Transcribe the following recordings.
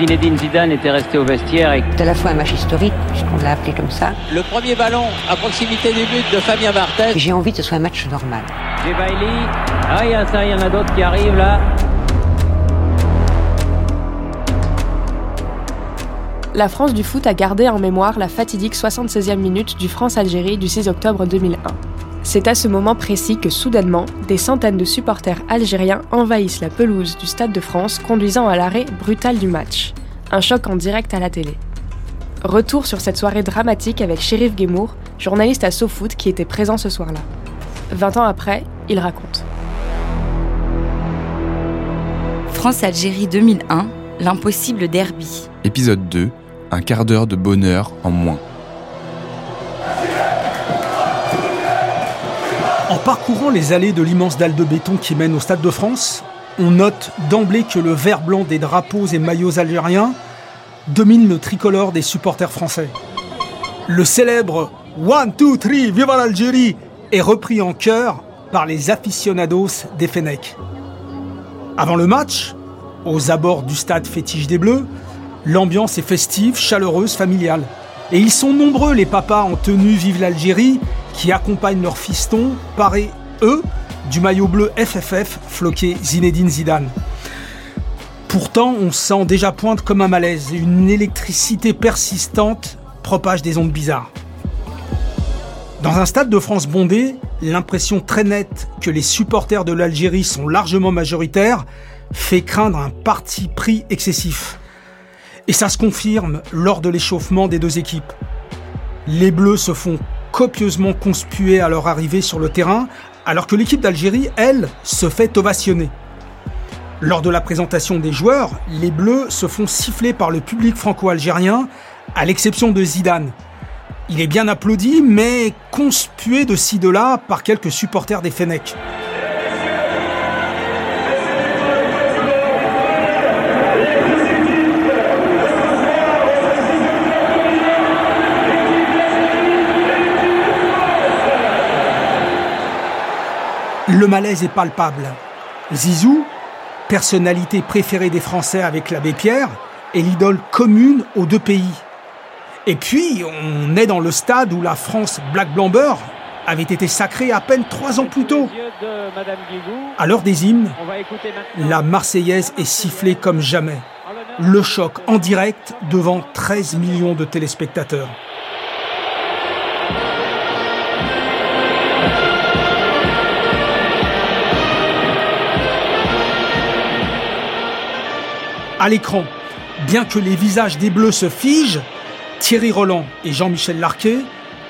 Zinedine Zidane était resté au vestiaire et C'est à la fois un match historique, puisqu'on l'a appelé comme ça. le premier ballon à proximité du but de Fabien Barthez. Et J'ai envie que ce soit un match normal. J'ai Bailey. Ah, il y a ça, il y en a d'autres qui arrivent là. La France du foot a gardé en mémoire la fatidique 76e minute du France-Algérie du 6 octobre 2001. C'est à ce moment précis que soudainement, des centaines de supporters algériens envahissent la pelouse du Stade de France, conduisant à l'arrêt brutal du match. Un choc en direct à la télé. Retour sur cette soirée dramatique avec Shérif Guémour, journaliste à SoFoot qui était présent ce soir-là. 20 ans après, il raconte. France-Algérie 2001, l'impossible derby. Épisode 2, un quart d'heure de bonheur en moins. En parcourant les allées de l'immense dalle de béton qui mène au Stade de France, on note d'emblée que le vert blanc des drapeaux et maillots algériens domine le tricolore des supporters français. Le célèbre One, two, three, viva l'Algérie est repris en chœur par les aficionados des Fennecs. Avant le match, aux abords du stade fétiche des Bleus, l'ambiance est festive, chaleureuse, familiale. Et ils sont nombreux les papas en tenue Vive l'Algérie qui accompagnent leurs fistons, parés, eux, du maillot bleu FFF floqué Zinedine Zidane. Pourtant, on sent déjà pointe comme un malaise, une électricité persistante propage des ondes bizarres. Dans un stade de France bondé, l'impression très nette que les supporters de l'Algérie sont largement majoritaires fait craindre un parti pris excessif. Et ça se confirme lors de l'échauffement des deux équipes. Les Bleus se font copieusement conspuer à leur arrivée sur le terrain, alors que l'équipe d'Algérie, elle, se fait ovationner. Lors de la présentation des joueurs, les Bleus se font siffler par le public franco-algérien, à l'exception de Zidane. Il est bien applaudi, mais conspué de ci de là par quelques supporters des Fennecs. Le malaise est palpable. Zizou, personnalité préférée des Français avec l'abbé Pierre, est l'idole commune aux deux pays. Et puis, on est dans le stade où la France Black Blamber avait été sacrée à peine trois ans plus tôt. À l'heure des hymnes, la Marseillaise est sifflée comme jamais. Le choc en direct devant 13 millions de téléspectateurs. À l'écran, bien que les visages des Bleus se figent, Thierry Roland et Jean-Michel Larquet,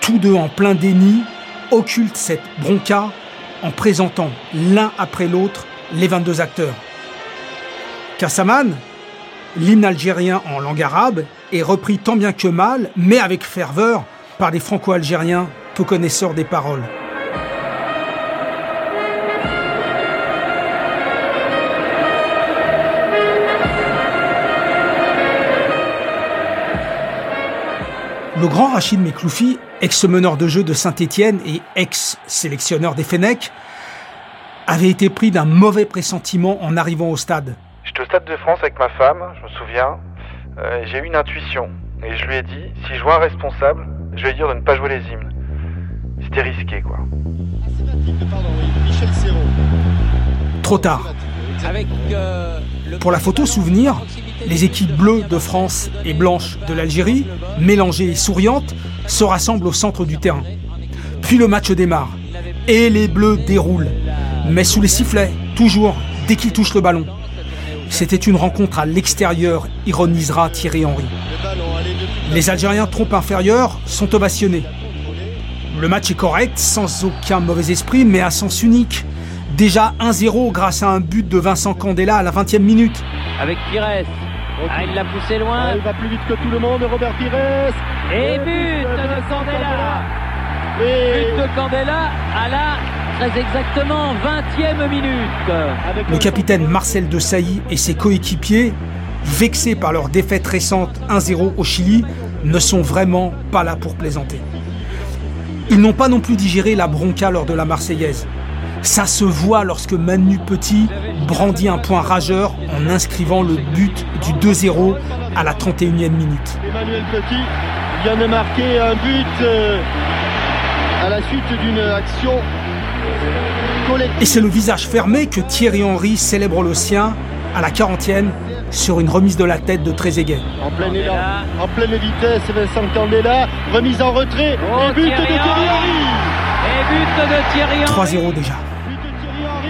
tous deux en plein déni, occultent cette bronca en présentant l'un après l'autre les 22 acteurs. Kassaman, l'hymne algérien en langue arabe, est repris tant bien que mal, mais avec ferveur, par des franco-algériens peu connaisseurs des paroles. Le grand Rachid Mekloufi, ex-meneur de jeu de Saint-Étienne et ex-sélectionneur des Fennecs, avait été pris d'un mauvais pressentiment en arrivant au stade. J'étais au Stade de France avec ma femme, je me souviens. Euh, J'ai eu une intuition. Et je lui ai dit, si je vois un responsable, je vais lui dire de ne pas jouer les hymnes. C'était risqué, quoi. Trop tard. Avec euh, le Pour la photo souvenir, les équipes bleues de France et blanches de l'Algérie, mélangées et souriantes, se rassemblent au centre du terrain. Puis le match démarre. Et les bleus déroulent. Mais sous les sifflets, toujours, dès qu'ils touchent le ballon. C'était une rencontre à l'extérieur, ironisera Thierry Henry. Les Algériens trompes inférieurs sont ovationnés. Le match est correct, sans aucun mauvais esprit, mais à sens unique. Déjà 1-0 grâce à un but de Vincent Candela à la 20e minute. Avec Pires. Ah, il l'a poussé loin. il va plus vite que tout le monde, Robert Pires. Et but de Candela. But de Candela à la très exactement 20e minute. Le capitaine Marcel de Sailly et ses coéquipiers, vexés par leur défaite récente 1-0 au Chili, ne sont vraiment pas là pour plaisanter. Ils n'ont pas non plus digéré la bronca lors de la Marseillaise. Ça se voit lorsque Manu Petit brandit un point rageur en inscrivant le but du 2-0 à la 31e minute. Emmanuel Petit vient de marquer un but euh, à la suite d'une action collective. Et c'est le visage fermé que Thierry Henry célèbre le sien à la 40e sur une remise de la tête de Trezeguet. En pleine, élan, en pleine vitesse, Vincent Candela, remise en retrait, Oh, et but Thierry de Thierry Henry. Henry. Et but de Thierry Henry. 3-0 déjà.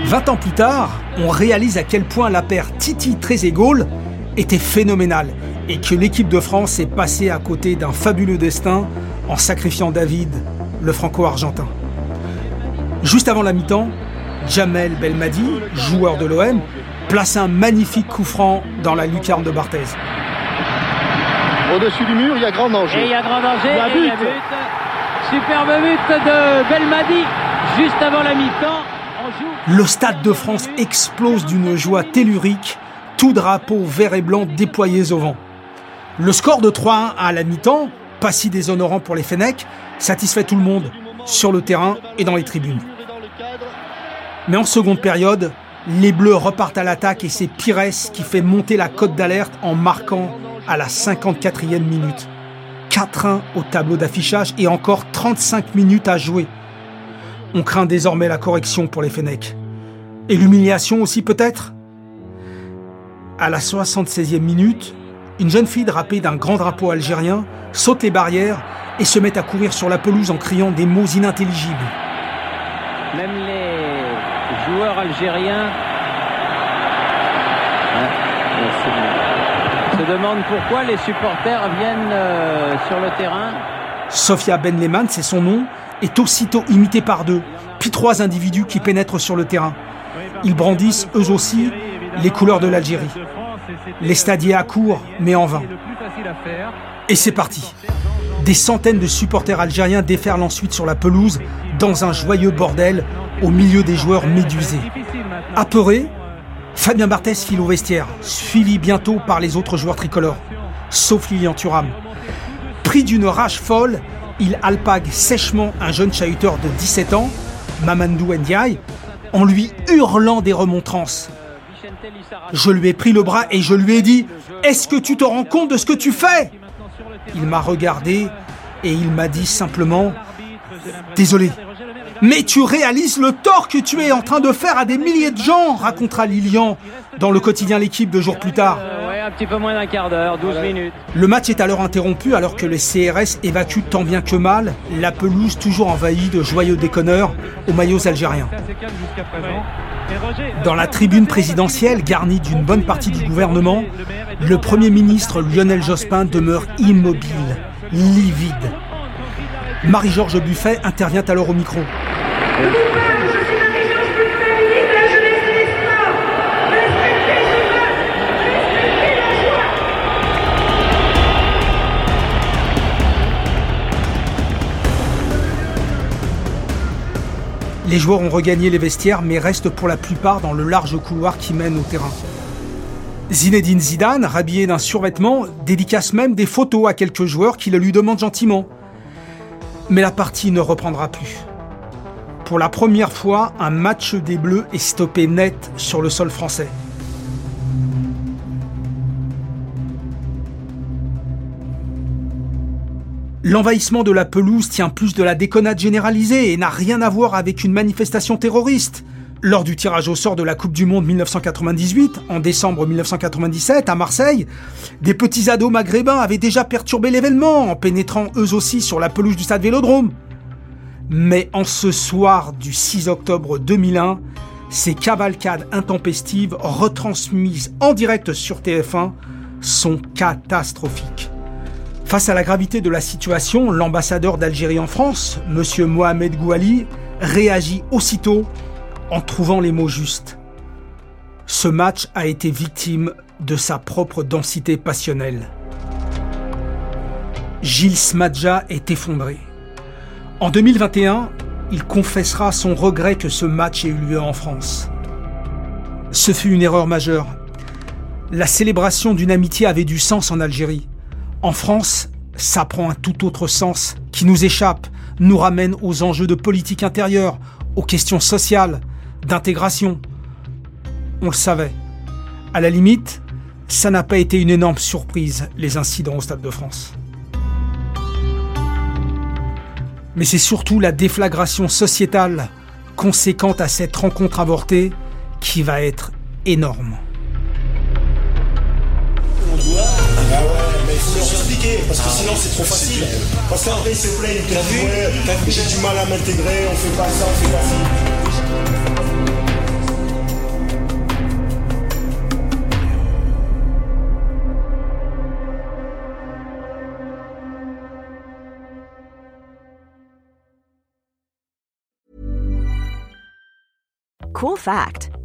20 ans plus tard, on réalise à quel point la paire Titi Trezeguet était phénoménale et que l'équipe de France est passée à côté d'un fabuleux destin en sacrifiant David, le franco-argentin. Juste avant la mi-temps, Jamel Belmadi, joueur de l'OM, place un magnifique coup franc dans la lucarne de Barthez. Au-dessus du mur, il y a grand danger. Et il y a grand danger. Il y a et il y a but. but. Superbe but de Belmadi juste avant la mi-temps. Le Stade de France explose d'une joie tellurique, tout drapeau vert et blanc déployés au vent. Le score de 3-1 à la mi-temps, pas si déshonorant pour les Fennecs, satisfait tout le monde, sur le terrain et dans les tribunes. Mais en seconde période, les Bleus repartent à l'attaque et c'est Pires qui fait monter la cote d'alerte en marquant à la 54e minute. 4-1 au tableau d'affichage et encore 35 minutes à jouer. On craint désormais la correction pour les Fennecs. Et l'humiliation aussi peut-être? À la 76e minute, une jeune fille drapée d'un grand drapeau algérien saute les barrières et se met à courir sur la pelouse en criant des mots inintelligibles. Même les joueurs algériens Ouais, se demandent pourquoi les supporters viennent euh, sur le terrain. Sofia Ben Lehman, c'est son nom, est aussitôt imitée par deux, puis trois individus qui pénètrent sur le terrain. Ils brandissent eux aussi les couleurs de l'Algérie. Les stadiers accourent, mais en vain. Et c'est parti. Des centaines de supporters algériens déferlent ensuite sur la pelouse dans un joyeux bordel au milieu des joueurs médusés. Apeuré, Fabien Barthez file au vestiaire, suivi bientôt par les autres joueurs tricolores, sauf Lilian Thuram. Pris d'une rage folle, il alpague sèchement un jeune chahuteur de 17 ans, Mamandou Ndiaye, en lui hurlant des remontrances. Je lui ai pris le bras et je lui ai dit Est-ce que tu te rends compte de ce que tu fais? Il m'a regardé et il m'a dit simplement Désolé. Mais tu réalises le tort que tu es en train de faire à des milliers de gens, racontera Lilian dans le quotidien L'équipe deux jours plus tard. Euh, un petit peu moins d'un quart d'heure, 12 minutes. Le match est alors interrompu alors que les CRS évacuent tant bien que mal la pelouse toujours envahie de joyeux déconneurs aux maillots algériens. Dans la tribune présidentielle garnie d'une bonne partie du gouvernement, le Premier ministre Lionel Jospin demeure immobile, livide. Marie-Georges Buffet intervient alors au micro. Les joueurs ont regagné les vestiaires mais restent pour la plupart dans le large couloir qui mène au terrain. Zinedine Zidane, rhabillé d'un survêtement, dédicace même des photos à quelques joueurs qui le lui demandent gentiment. Mais la partie ne reprendra plus. Pour la première fois, un match des Bleus est stoppé net sur le sol français. L'envahissement de la pelouse tient plus de la déconnade généralisée et n'a rien à voir avec une manifestation terroriste. Lors du tirage au sort de la Coupe du Monde 1998, en décembre 1997, à Marseille, des petits ados maghrébins avaient déjà perturbé l'événement en pénétrant eux aussi sur la pelouse du stade Vélodrome. Mais en ce soir du 6 octobre 2001, ces cavalcades intempestives retransmises en direct sur TF1 sont catastrophiques. Face à la gravité de la situation, l'ambassadeur d'Algérie en France, M. Mohamed Gouali, réagit aussitôt en trouvant les mots justes. Ce match a été victime de sa propre densité passionnelle. Gilles Smadja est effondré. En 2021, il confessera son regret que ce match ait eu lieu en France. Ce fut une erreur majeure. La célébration d'une amitié avait du sens en Algérie. En France, ça prend un tout autre sens qui nous échappe, nous ramène aux enjeux de politique intérieure, aux questions sociales, d'intégration. On le savait. À la limite, ça n'a pas été une énorme surprise, les incidents au Stade de France. Mais c'est surtout la déflagration sociétale conséquente à cette rencontre avortée qui va être énorme. Faut leur expliquer, parce que sinon c'est trop facile. Parce qu'après ils se plaignent, t'as vu, j'ai du mal à m'intégrer, on fait pas ça, on fait pas ça. Cool fact